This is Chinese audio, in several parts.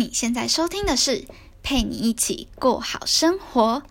你现在收听的是陪你一起过好生活。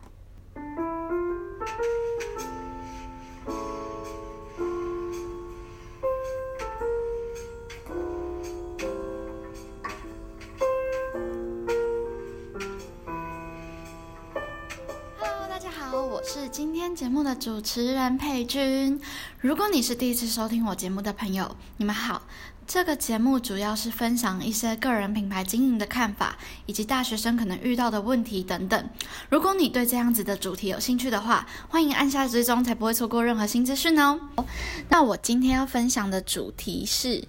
今天节目的主持人佩君。如果你是第一次收听我节目的朋友，你们好。这个节目主要是分享一些个人品牌经营的看法，以及大学生可能遇到的问题等等。如果你对这样子的主题有兴趣的话，欢迎按下追踪，才不会错过任何新资讯哦。那我今天要分享的主题是。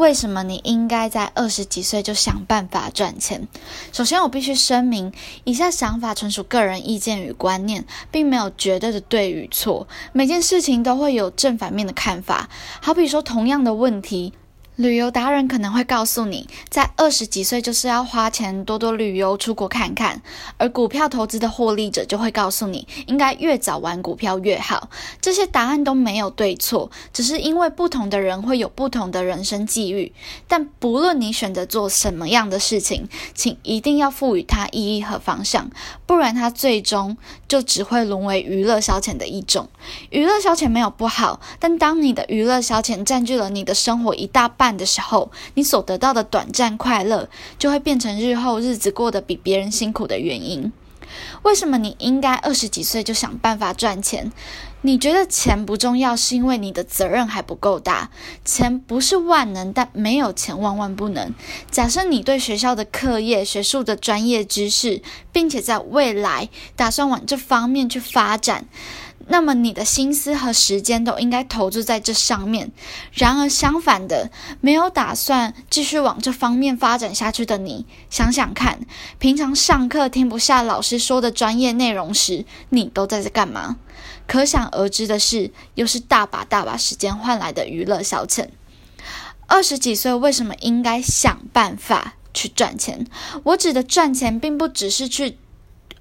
为什么你应该在二十几岁就想办法赚钱？首先，我必须声明，以下想法纯属个人意见与观念，并没有绝对的对与错。每件事情都会有正反面的看法。好比说，同样的问题。旅游达人可能会告诉你，在二十几岁就是要花钱多多旅游、出国看看；而股票投资的获利者就会告诉你，应该越早玩股票越好。这些答案都没有对错，只是因为不同的人会有不同的人生际遇。但不论你选择做什么样的事情，请一定要赋予它意义和方向，不然它最终就只会沦为娱乐消遣的一种。娱乐消遣没有不好，但当你的娱乐消遣占据了你的生活一大半。的时候，你所得到的短暂快乐，就会变成日后日子过得比别人辛苦的原因。为什么你应该二十几岁就想办法赚钱？你觉得钱不重要，是因为你的责任还不够大。钱不是万能，但没有钱万万不能。假设你对学校的课业、学术的专业知识，并且在未来打算往这方面去发展。那么你的心思和时间都应该投注在这上面。然而相反的，没有打算继续往这方面发展下去的你，想想看，平常上课听不下老师说的专业内容时，你都在这干嘛？可想而知的是，又是大把大把时间换来的娱乐消遣。二十几岁为什么应该想办法去赚钱？我指的赚钱，并不只是去。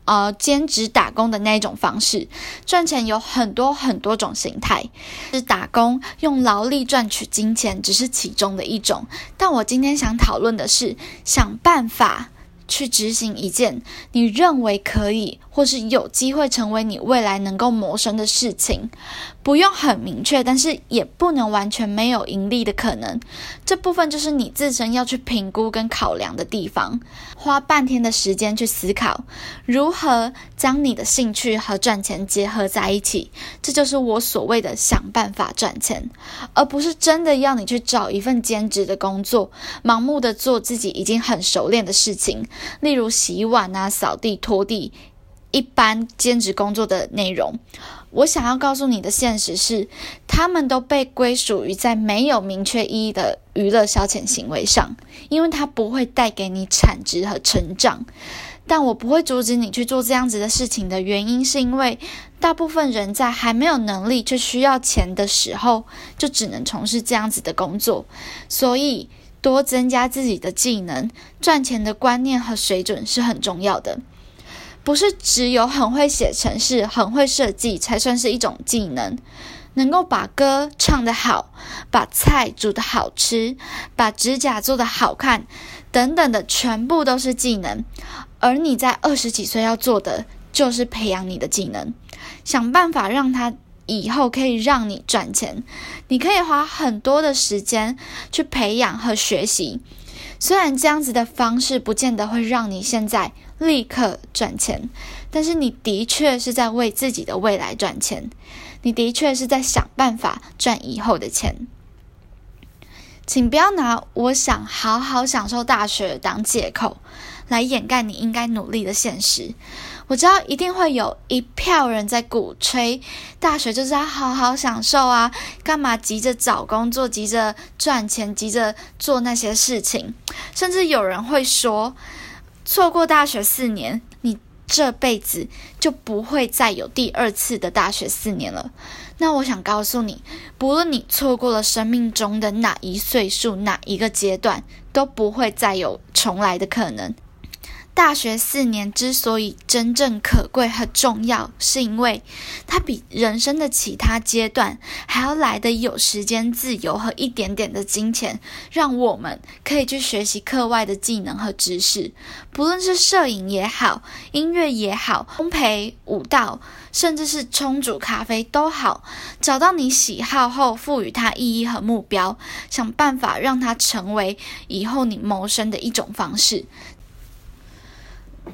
呃，兼职打工的那一种方式赚钱有很多很多种形态，是打工用劳力赚取金钱只是其中的一种。但我今天想讨论的是，想办法去执行一件你认为可以。或是有机会成为你未来能够谋生的事情，不用很明确，但是也不能完全没有盈利的可能。这部分就是你自身要去评估跟考量的地方，花半天的时间去思考如何将你的兴趣和赚钱结合在一起。这就是我所谓的想办法赚钱，而不是真的要你去找一份兼职的工作，盲目的做自己已经很熟练的事情，例如洗碗啊、扫地、拖地。一般兼职工作的内容，我想要告诉你的现实是，他们都被归属于在没有明确意义的娱乐消遣行为上，因为它不会带给你产值和成长。但我不会阻止你去做这样子的事情的原因，是因为大部分人在还没有能力却需要钱的时候，就只能从事这样子的工作。所以，多增加自己的技能，赚钱的观念和水准是很重要的。不是只有很会写程式、很会设计才算是一种技能。能够把歌唱得好，把菜煮得好吃，把指甲做得好看，等等的，全部都是技能。而你在二十几岁要做的，就是培养你的技能，想办法让它以后可以让你赚钱。你可以花很多的时间去培养和学习。虽然这样子的方式不见得会让你现在立刻赚钱，但是你的确是在为自己的未来赚钱，你的确是在想办法赚以后的钱。请不要拿我想好好享受大学当借口，来掩盖你应该努力的现实。我知道一定会有一票人在鼓吹大学就是要好好享受啊，干嘛急着找工作、急着赚钱、急着做那些事情？甚至有人会说，错过大学四年，你这辈子就不会再有第二次的大学四年了。那我想告诉你，不论你错过了生命中的哪一岁数、哪一个阶段，都不会再有重来的可能。大学四年之所以真正可贵和重要，是因为它比人生的其他阶段还要来的有时间自由和一点点的金钱，让我们可以去学习课外的技能和知识，不论是摄影也好，音乐也好，烘焙、舞蹈，甚至是冲煮咖啡都好，找到你喜好后，赋予它意义和目标，想办法让它成为以后你谋生的一种方式。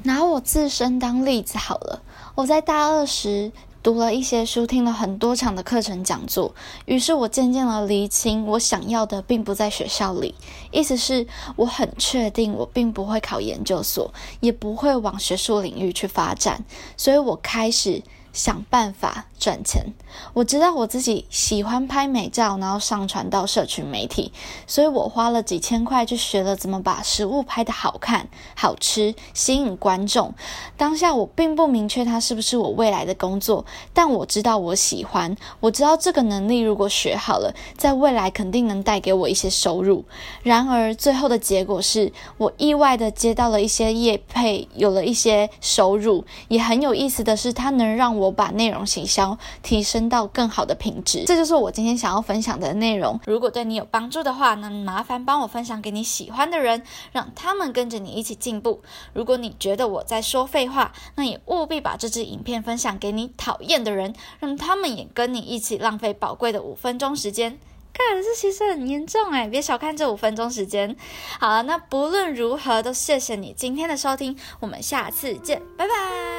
拿我自身当例子好了，我在大二时读了一些书，听了很多场的课程讲座，于是我渐渐的厘清，我想要的并不在学校里，意思是我很确定我并不会考研究所，也不会往学术领域去发展，所以我开始想办法。赚钱，我知道我自己喜欢拍美照，然后上传到社群媒体，所以我花了几千块去学了怎么把食物拍得好看、好吃，吸引观众。当下我并不明确它是不是我未来的工作，但我知道我喜欢，我知道这个能力如果学好了，在未来肯定能带给我一些收入。然而最后的结果是我意外的接到了一些业配，有了一些收入，也很有意思的是，它能让我我把内容形象。提升到更好的品质，这就是我今天想要分享的内容。如果对你有帮助的话，那麻烦帮我分享给你喜欢的人，让他们跟着你一起进步。如果你觉得我在说废话，那也务必把这支影片分享给你讨厌的人，让他们也跟你一起浪费宝贵的五分钟时间。看，这其实很严重哎，别小看这五分钟时间。好了，那不论如何，都谢谢你今天的收听，我们下次见，拜拜。